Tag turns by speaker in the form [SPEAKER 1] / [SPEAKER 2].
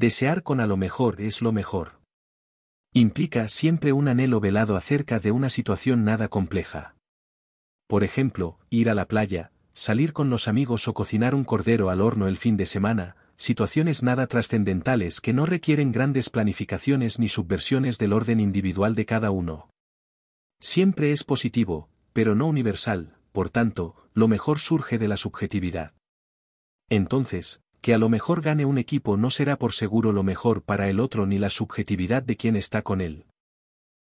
[SPEAKER 1] Desear con a lo mejor es lo mejor. Implica siempre un anhelo velado acerca de una situación nada compleja. Por ejemplo, ir a la playa, salir con los amigos o cocinar un cordero al horno el fin de semana, situaciones nada trascendentales que no requieren grandes planificaciones ni subversiones del orden individual de cada uno. Siempre es positivo, pero no universal, por tanto, lo mejor surge de la subjetividad. Entonces, que a lo mejor gane un equipo no será por seguro lo mejor para el otro ni la subjetividad de quien está con él,